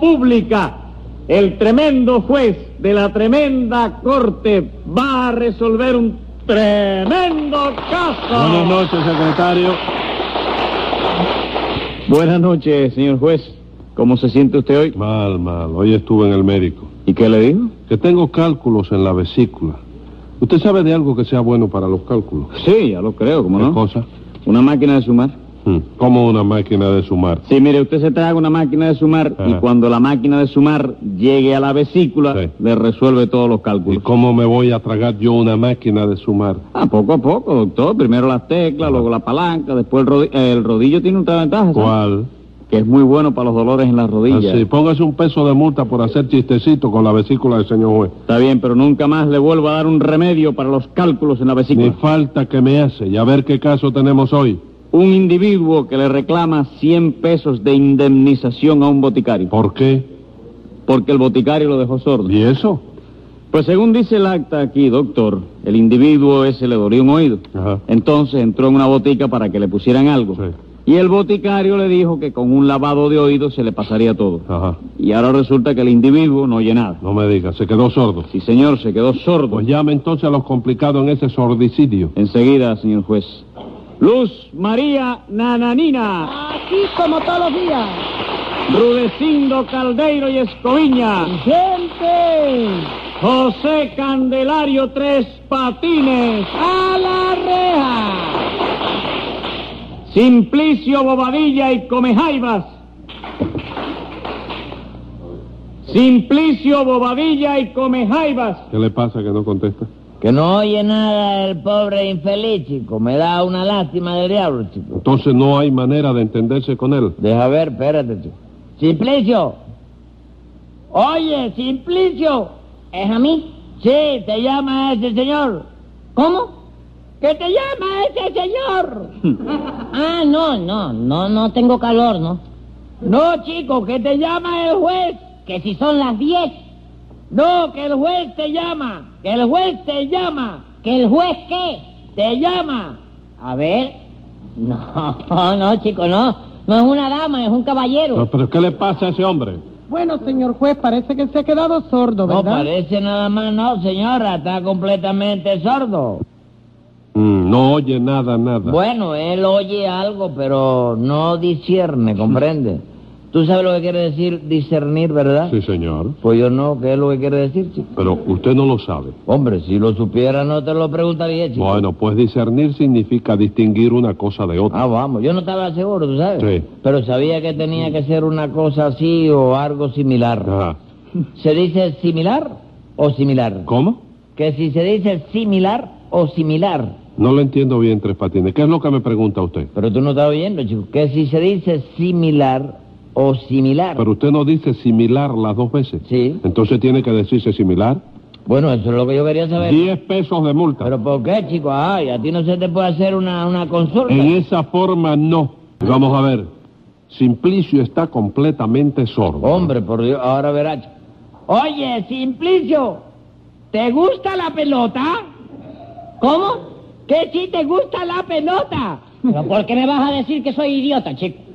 Pública. El tremendo juez de la tremenda corte va a resolver un tremendo caso. Buenas noches, secretario. Buenas noches, señor juez. ¿Cómo se siente usted hoy? Mal, mal. Hoy estuve en el médico. ¿Y qué le dijo? Que tengo cálculos en la vesícula. ¿Usted sabe de algo que sea bueno para los cálculos? Sí, ya lo creo, ¿cómo ¿Qué no? cosa? Una máquina de sumar. Hmm, Como una máquina de sumar. Sí, mire, usted se traga una máquina de sumar y cuando la máquina de sumar llegue a la vesícula, Sí. le resuelve todos los ¿Y cálculos. cómo me voy a tragar yo una máquina de sumar? Ah, poco a poco, doctor. Primero las teclas, luego la palanca, después el, rodi- el rodillo tiene otra ventaja. ¿Cuál? Que es muy bueno para los dolores en las rodillas. Así, póngase un peso de multa por hacer chistecito con la vesícula del señor juez. Está bien, pero nunca más le vuelvo a dar un remedio para los cálculos en la Ni vesícula. falta que me hace. Y a ver qué caso tenemos hoy. Un individuo que le reclama 100 pesos de indemnización a un boticario, ¿Por qué? porque el boticario lo dejó sordo. ¿Y eso? Pues según dice el acta aquí, doctor, el individuo ese le dolió un oído. Ajá. Entonces entró en una botica para que le pusieran algo. Sí. Y el boticario le dijo que con un lavado de oídos se le pasaría todo. Ajá. Y ahora resulta que el individuo no oye nada. No me diga, se quedó sordo. Sí, señor, se quedó sordo. Pues llame entonces a los complicados en ese sordicidio. Enseguida, señor juez. Luz María Nananina, Aquí como todos los días. Rudecindo Caldeiro y Escoviña, Gente, José Candelario Tres Patines, a la reja. Simplicio Bobadilla y Comejaivas. Simplicio Bobadilla y Comejaivas. ¿Qué le pasa que no contesta? Que no oye nada el pobre infeliz, chico. Me da una lástima del diablo, chico. Entonces no hay manera de entenderse con él. Deja ver, espérate, chico. Simplicio. Oye, Simplicio. ¿Es a mí? Sí, te llama ese señor. ¿Cómo? ¿Qué te llama ese señor? Ah, no, no, no, no tengo calor, ¿no? No, chico, que te llama el juez. Que si son las 10, No, que el juez te llama. Que el juez te llama. ¿que el juez qué? Te llama. A ver. No, no, chico, no. No es una dama, es un caballero. No, ¿Pero qué le pasa a ese hombre? Bueno, señor juez, parece que se ha quedado sordo, No ¿verdad? parece nada más, no, señora. Está completamente sordo. Mm, no oye nada, nada. Bueno, él oye algo, pero no discierne, ¿comprende? Tú sabes lo que quiere decir discernir, ¿verdad? Sí, señor. Pues yo no, ¿qué es lo que quiere decir, chico? Pero usted no lo sabe. Hombre, si lo supiera no te lo preguntaría, chico. Bueno, pues discernir significa distinguir una cosa de otra. Ah, vamos, yo no estaba seguro, ¿tú sabes? Sí. Pero sabía que tenía que ser una cosa así o algo similar. Ajá. ¿Se dice similar o similar? ¿Cómo? Que si se dice similar o similar. No lo entiendo bien, Tres Patines. ¿Qué es lo que me pregunta usted? Pero tú no estás oyendo, chico. Que si se dice similar o similar. Pero usted no dice similar las dos veces. Sí. Entonces tiene que decirse similar. Bueno, eso es lo que yo quería saber. Diez pesos de multa. ¿Pero por qué, chico? Ay, a ti no se te puede hacer una, una consulta. En esa forma no. Vamos a ver. Simplicio está completamente sordo. Hombre, por Dios, ahora verás. Oye, Simplicio, ¿te gusta la pelota? ¿Cómo? ¿Que si te gusta la pelota? ¿Pero por qué me vas a decir que soy idiota, chico?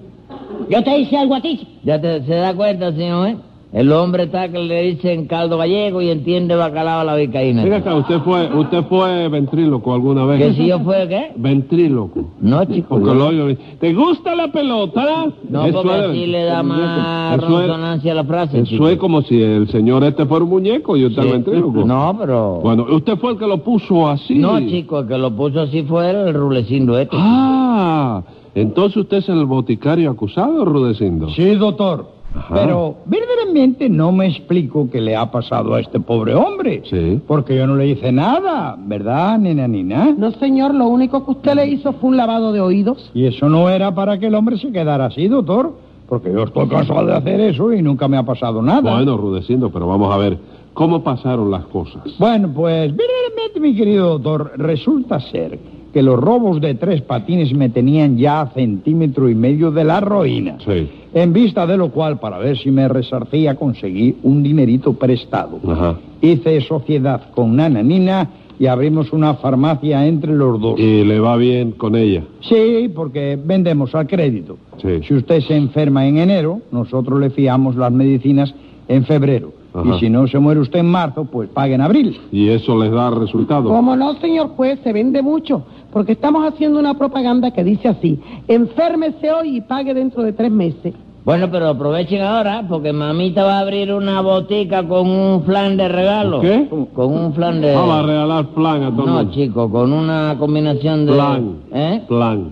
Yo te hice algo a ti. Ya te, se da cuenta, señor, ¿eh? El hombre está que le dicen caldo gallego y entiende bacalao a la vizcaína. Venga acá, usted fue, usted fue ventríloco alguna vez. ¿Que si yo fue qué? Ventríloco. No, chico. Porque lo oigo. ¿Te gusta la pelota? No, Eso porque es- así le da más eso es- resonancia a la frase, Eso chico. es como si el señor este fuera un muñeco y usted Sí. ventríloco. No, pero... Bueno, usted fue el que lo puso así. No, chico, el que lo puso así fue el rulecindo este. Ah, entonces usted es el boticario acusado, Rudecindo. Sí, doctor. Ajá. Pero verdaderamente no me explico qué le ha pasado a este pobre hombre. Sí. Porque yo no le hice nada, ¿verdad, nena Nina? No, señor, lo único que usted le hizo fue un lavado de oídos. Y eso no era para que el hombre se quedara así, doctor. Porque yo estoy cansado de hacer eso y nunca me ha pasado nada. Bueno, Rudecindo, pero vamos a ver, ¿cómo pasaron las cosas? Bueno, pues verdaderamente, mi querido doctor, resulta ser que los robos de tres patines me tenían ya a centímetro y medio de la ruina. Sí. En vista de lo cual, para ver si me resarcía, conseguí un dinerito prestado. Ajá. Hice sociedad con Nananina y abrimos una farmacia entre los dos. Y le va bien con ella. Sí, porque vendemos al crédito. Sí. Si usted se enferma en enero, nosotros le fiamos las medicinas en febrero. Ajá. Y si no se muere usted en marzo, pues pague en abril. Y eso les da resultado. Como no, señor juez, se vende mucho, porque estamos haciendo una propaganda que dice así, enférmese hoy y pague dentro de tres meses. Bueno, pero aprovechen ahora, porque mamita va a abrir una botica con un flan de regalo. ¿Qué? Con un flan de... Ah, va a regalar plan a todo No, mundo. chico, con una combinación de... Plan. ¿Eh? Plan.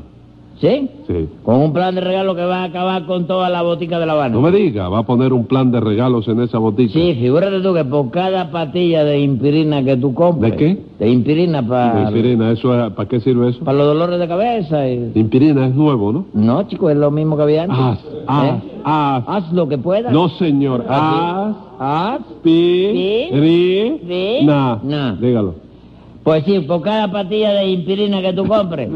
¿Sí? Sí. Con un plan de regalo que va a acabar con toda la botica de La Habana. No me diga, va a poner un plan de regalos en esa botica. Sí, figúrate tú que por cada patilla de impirina que tú compres... ¿De qué? De impirina para... Inspirina, ¿eso es, ¿para qué sirve eso? Para los dolores de cabeza y... Inspirina es nuevo, ¿no? No, chico, es lo mismo que había antes. Haz, haz, ¿Eh? haz. Haz lo que puedas. No, señor. Haz, Haz. Pi, ri, na. Dígalo. Pues sí, por cada patilla de impirina que tú compres,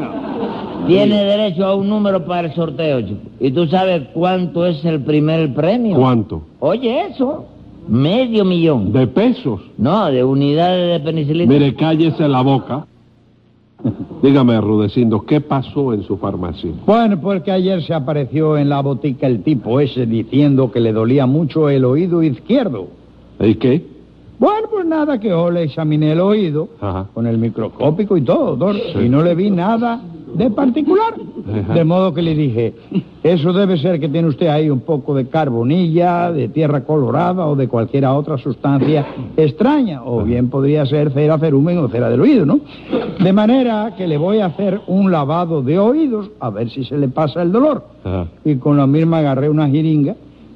tienes derecho a un número para el sorteo, chico. ¿Y tú sabes cuánto es el primer premio? ¿Cuánto? Oye, eso. Medio millón. De pesos. No, de unidades de penicilina. Mire, cállese la boca. Dígame, Rudecindo, ¿qué pasó en su farmacia? Bueno, pues que ayer se apareció en la botica el tipo ese diciendo que le dolía mucho el oído izquierdo. ¿Y qué? Bueno, pues nada, que yo le examiné el oído Ajá. con el microscópico y todo, doctor, Sí. y no le vi nada de particular. Ajá. De modo que le dije, eso debe ser que tiene usted ahí un poco de carbonilla, de tierra colorada o de cualquier otra sustancia extraña, o bien podría ser cera cerumen o cera del oído, ¿no? De manera que le voy a hacer un lavado de oídos a ver si se le pasa el dolor. Ajá. Y con la misma agarré una jeringa,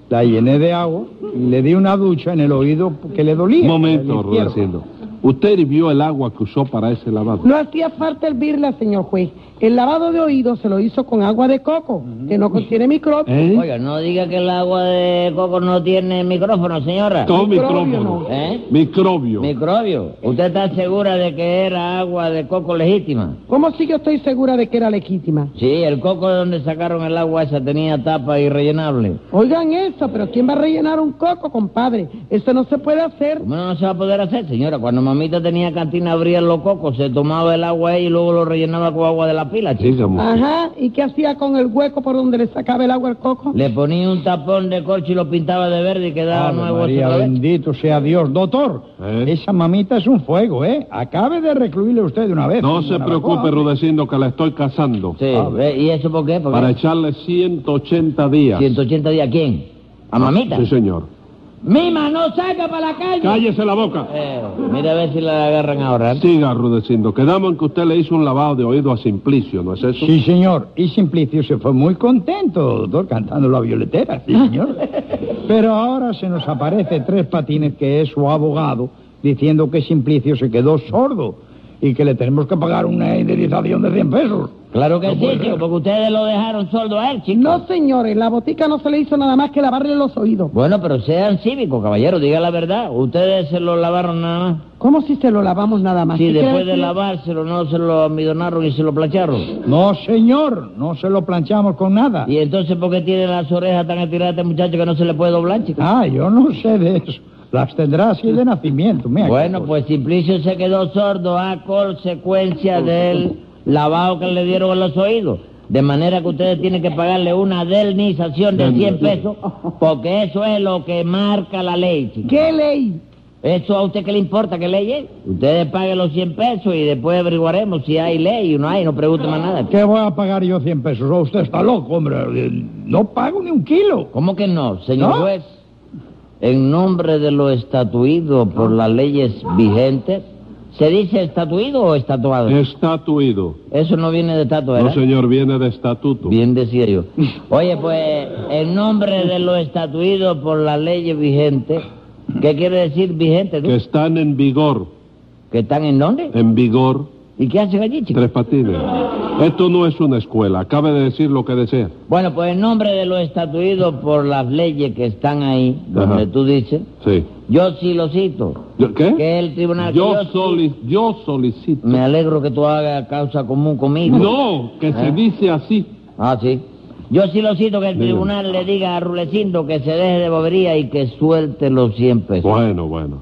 la llené de agua y le di una ducha en el oído que le dolía. Momento. Rudecindo. Usted hirvió el agua que usó para ese lavado. No hacía falta hervirla, señor juez. El lavado de oídos se lo hizo con agua de coco, que no contiene microbios. ¿Eh? Oiga, no diga que el agua de coco no tiene micrófono, señora. Todo Microbio, micrófono. no. ¿Eh? Microbio. Microbio. ¿Usted está segura de que era agua de coco legítima? ¿Cómo sí que estoy segura de que era legítima? Sí, el coco de donde sacaron el agua esa tenía tapa irrellenable. Oigan eso, pero ¿quién va a rellenar un coco, compadre? Eso no se puede hacer. ¿Cómo no se va a poder hacer, señora? Cuando mamita tenía cantina, abría los cocos, se tomaba el agua ahí y luego lo rellenaba con agua de la pila, chico. Dígame. Ajá, ¿y qué hacía con el hueco por donde le sacaba el agua al coco? Le ponía un tapón de corcho y lo pintaba de verde y quedaba Ave nuevo María, otra vez. bendito sea Dios. Doctor, ¿Eh? esa mamita es un fuego, ¿eh? Acabe de recluirle usted de una vez. No se preocupe, vez. Rudecindo, que la estoy casando. Sí, ¿ve? ¿y eso por qué? ¿Por Para qué? echarle 180 días. 180 días, ¿quién? ¿A mamita? Sí, señor. ¡Mima, no salga para la calle! Cállese la boca. Eh, mira a ver si la agarran ahora. ¿eh? Siga, Rudecindo. Quedamos en que usted le hizo un lavado de oído a Simplicio, ¿no es eso? Sí, señor. Y Simplicio se fue muy contento, doctor, cantando la violetera, sí, señor. Pero ahora se nos aparece Tres Patines, que es su abogado, diciendo que Simplicio se quedó sordo y que le tenemos que pagar una indemnización de 100 pesos. Claro que sí, chico, porque ustedes lo dejaron sordo a él, chico. No, señores, la botica no se le hizo nada más que lavarle los oídos. Bueno, pero sean cívicos, caballero, diga la verdad. Ustedes se lo lavaron nada más. ¿Cómo si se lo lavamos nada más? Sí, ¿Qué después de lavárselo no se lo amidonaron y se lo plancharon. No, señor, no se lo planchamos con nada. ¿Y entonces por qué tiene las orejas tan estiradas este muchacho que no se le puede doblar, chico? Ah, yo no sé de eso. Las tendrá así de nacimiento, mira. Bueno, pues Simplicio se quedó sordo a consecuencia del lavado que le dieron en los oídos. De manera que ustedes tienen que pagarle una indemnización de 100 pesos, porque eso es lo que marca la ley. ¿Qué ley? ¿Eso a usted qué le importa qué ley es? Ustedes paguen los 100 pesos y después averiguaremos si hay ley o no hay, no pregunten más nada. ¿Qué voy a pagar yo 100 pesos? Oh, usted está loco, hombre. No pago ni un kilo. ¿Cómo que no, señor ¿No? juez? En nombre de lo estatuido por las leyes vigentes, ¿se dice estatuido o estatuado? Estatuido. Eso no viene de estatua, No, señor, viene de estatuto. Bien decía yo. Oye, pues, en nombre de lo estatuido por las leyes vigentes, ¿qué quiere decir vigente? Que están en vigor. ¿Que están en dónde? En vigor. ¿Y qué hacen allí, chicos? Tres patines. Esto no es una escuela. Acabe de decir lo que desea. Bueno, pues en nombre de lo estatuido por las leyes que están ahí, donde Ajá. tú dices, Sí. Yo sí lo cito. ¿Qué? Que el tribunal... Yo, yo soli- yo solicito. Me alegro que tú hagas causa común conmigo. No, que se ¿Eh? dice así. Ah, sí. Yo sí lo cito que el Dígame. tribunal le diga a Rulecindo que se deje de bobería y que suelte los 100 pesos. Bueno, bueno.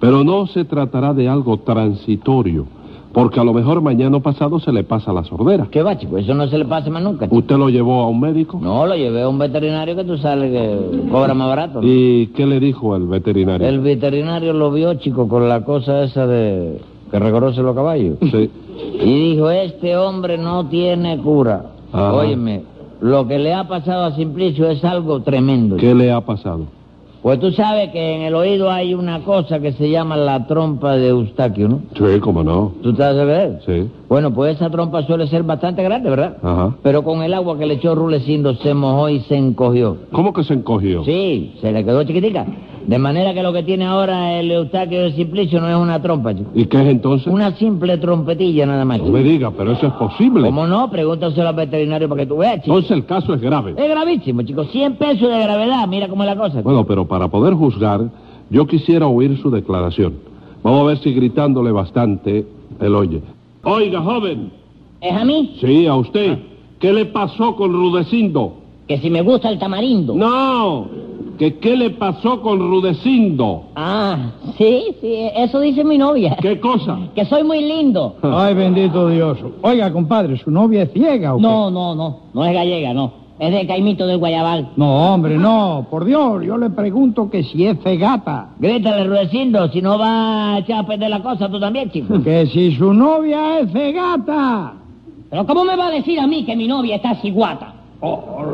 Pero no se tratará de algo transitorio, porque a lo mejor mañana pasado se le pasa la sordera. ¿Qué va, chico? Eso no se le pasa más nunca, chico. ¿Usted lo llevó a un médico? No, lo llevé a un veterinario que tú sabes que cobra más barato. ¿no? ¿Y qué le dijo el veterinario? El veterinario lo vio, chico, con la cosa esa de que reconoce los caballos. Sí. Y dijo, este hombre no tiene cura. Ajá. Óyeme, lo que le ha pasado a Simplicio es algo tremendo. ¿Qué le ha pasado? Pues tú sabes que en el oído hay una cosa que se llama la trompa de Eustaquio, ¿no? Sí, cómo no. ¿Tú te has de ver? Sí. Bueno, pues esa trompa suele ser bastante grande, ¿verdad? Ajá. Pero con el agua que le echó Rulecindo se mojó y se encogió. ¿Cómo que se encogió? Sí, se le quedó chiquitica. De manera que lo que tiene ahora el Eustaquio de Simplicio no es una trompa, chico. ¿Y qué es entonces? Una simple trompetilla nada más, No chico. me diga, pero eso es posible. ¿Cómo no? Pregúntaselo al veterinario para que tú veas, chico. Entonces el caso es grave. Es gravísimo, chico. 100 pesos de gravedad. Mira cómo es la cosa. chico. Bueno, pero para poder juzgar, yo quisiera oír su declaración. Vamos a ver si gritándole bastante él oye. Oiga, joven. ¿Es a mí? Sí, a usted. ¿Qué le pasó con Rudecindo? Que si me gusta el tamarindo. No, que qué le pasó con Rudecindo. Ah, sí, sí, eso dice mi novia. ¿Qué cosa? Que soy muy lindo. Ay, bendito Dios. Oiga, compadre, ¿su novia es ciega o qué? No, no, no, no es gallega, no. Es de Caimito del Guayabal. No, hombre, no. Por Dios, yo le pregunto que si es cegata. Grítale, Rudecindo, si no va a echar a perder la cosa tú también, chico. Que si su novia es cegata. Pero ¿cómo me va a decir a mí que mi novia está ciguata?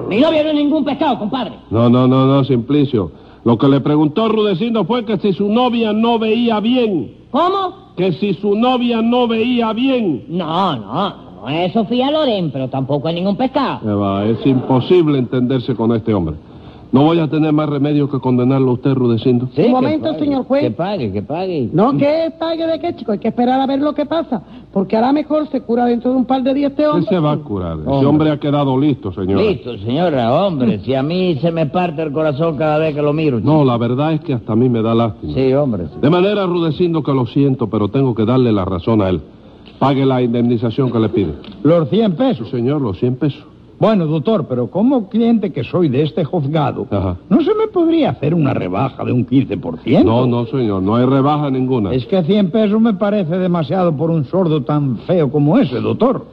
Mi novia no es ningún pescado, compadre. No, no, no, no, Simplicio. Lo que le preguntó Rudecindo fue que si su novia no veía bien. ¿Cómo? Que si su novia no veía bien. No, no, no es Sofía Loren, pero tampoco es ningún pescado. Eh, va, es imposible entenderse con este hombre. No voy a tener más remedio que condenarlo a usted, Rudecindo. Sí, Un momento, pague, señor juez. Que pague, que pague. No, que pague de qué, chico. Hay que esperar a ver lo que pasa. Porque a lo mejor se cura dentro de un par de días este ¿Qué hombre. se va a curar? Ese Hombre. hombre ha quedado listo, señora. Listo, señora, hombre, si a mí se me parte el corazón cada vez que lo miro. chico. No, la verdad es que hasta a mí me da lástima. Sí, hombre. De manera, Rudecindo, que lo siento, pero tengo que darle la razón a él. Pague la indemnización que le pide. Los 100 Sí, pesos. señor, los 100 pesos. Bueno, doctor, pero como cliente que soy de este juzgado, Ajá. ¿no se me podría hacer una rebaja de un 15%? No, no, señor, no hay rebaja ninguna. Es que 100 pesos me parece demasiado por un sordo tan feo como ese, doctor.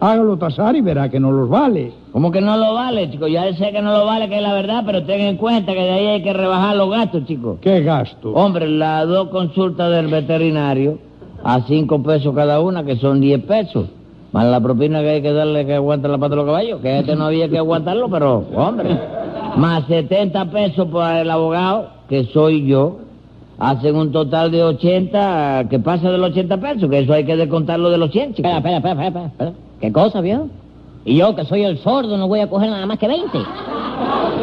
Hágalo tasar y verá que no los vale. ¿Cómo que no lo vale, chico? Ya sé que no lo vale, que es la verdad, pero ten en cuenta que de ahí hay que rebajar los gastos, chico. ¿Qué gasto? Hombre, las dos consultas del veterinario a cinco pesos cada una, que son diez pesos. Más la propina que hay que darle que aguanta la pata de los caballos, que este no había que aguantarlo, pero, hombre. Más 70 pesos para el abogado, que soy yo. Hacen un total de 80, que pasa de los 80 pesos, que eso hay que descontarlo de los 100, chico. Espera, espera, espera, espera, espera, espera. ¿Qué cosa, viejo? Y yo, que soy el sordo, no voy a coger nada más que 20.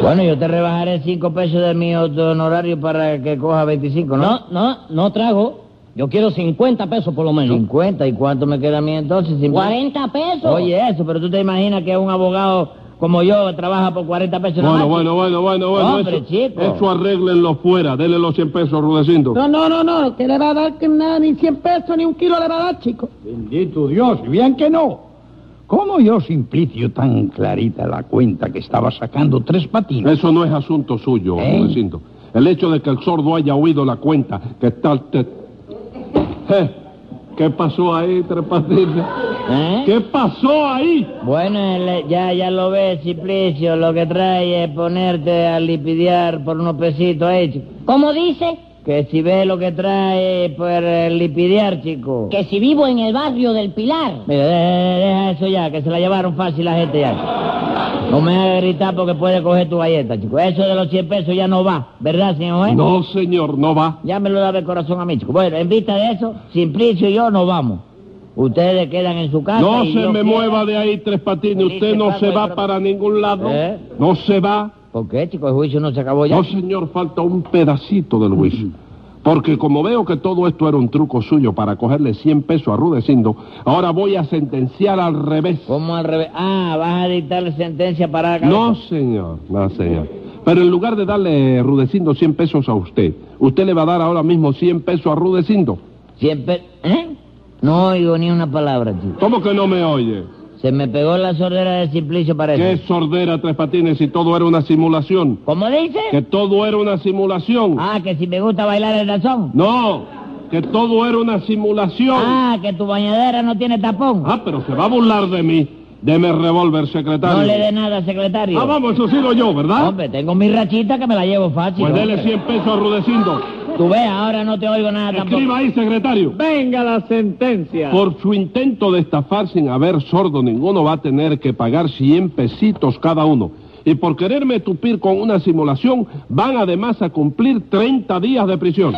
Bueno, yo te rebajaré 5 pesos de mi honorario para que coja 25, ¿no? No, no, no trago. Yo quiero 50 pesos por lo menos. 50, ¿y cuánto me queda a mí entonces? Sin- 40 pesos. Oye, eso, pero tú te imaginas que un abogado como yo trabaja por 40 pesos Bueno, bueno, bueno, bueno, bueno. Hombre, eso, chico. eso arréglenlo fuera. Dele los 100 pesos, Rudecindo. No, no, no, no. Que le va a dar que nada, ni 100 pesos, ni un kilo le va a dar, chico. Bendito Dios, y bien que no. ¿Cómo yo simplicio tan clarita la cuenta que estaba sacando tres patines? Eso no es asunto suyo, ¿Eh? Rudecindo. El hecho de que el sordo haya oído la cuenta que tal... Eh, ¿Qué pasó ahí, Tres Patines? ¿Eh? ¿Qué pasó ahí? Bueno, el- ya, ya lo ves, Simplicio, lo que trae es ponerte a lipidiar por unos pesitos ahí, chico. ¿Cómo dice? Que si ves lo que trae por eh, lipidiar, chico. Que si vivo en el barrio del Pilar. Mira, deja, deja eso ya, que se la llevaron fácil la gente ya. No me hagas gritar porque puede coger tu galleta, chico. Eso de los 100 pesos ya no va, ¿verdad, señor? No, señor, no va. Ya me lo daba el corazón a mí, chico. Bueno, en vista de eso, Simplicio y yo nos vamos. Ustedes quedan en su casa. No y se yo me mueva de ahí, Tres Patines. Usted no se va para ningún lado. ¿Eh? No se va. ¿Por qué, chico? El juicio no se acabó ya. No, señor, falta un pedacito del juicio. Porque como veo que todo esto era un truco suyo para cogerle 100 pesos a Rudecindo, ahora voy a sentenciar al revés. ¿Cómo al revés? Ah, vas a dictarle sentencia para cabeza. No, señor, no, señor. Pero en lugar de darle Rudecindo 100 pesos a usted, usted le va a dar ahora mismo 100 pesos a Rudecindo. Siempre... ¿Eh? No oigo ni una palabra, chico. ¿Cómo que no me oye? Se me pegó la sordera de Simplicio, parece. ¿Qué sordera, Tres Patines, si todo era una simulación? ¿Cómo dice? Que todo era una simulación. Ah, que si me gusta bailar el razón. No, que todo era una simulación. Ah, que tu bañadera no tiene tapón. Ah, pero se va a burlar de mí. Deme el revólver, secretario. No le dé nada, secretario. Ah, vamos, eso sigo yo, ¿verdad? Hombre, tengo mi rachita que me la llevo fácil. pues dele hombre. 100 pesos a Rudecindo. Tú ves, ahora no te oigo nada tampoco. Escriba ahí, secretario. Venga la sentencia. Por su intento de estafar sin haber sordo ninguno va a tener que pagar 100 pesitos cada uno. Y por quererme tupir con una simulación van además a cumplir 30 días de prisión.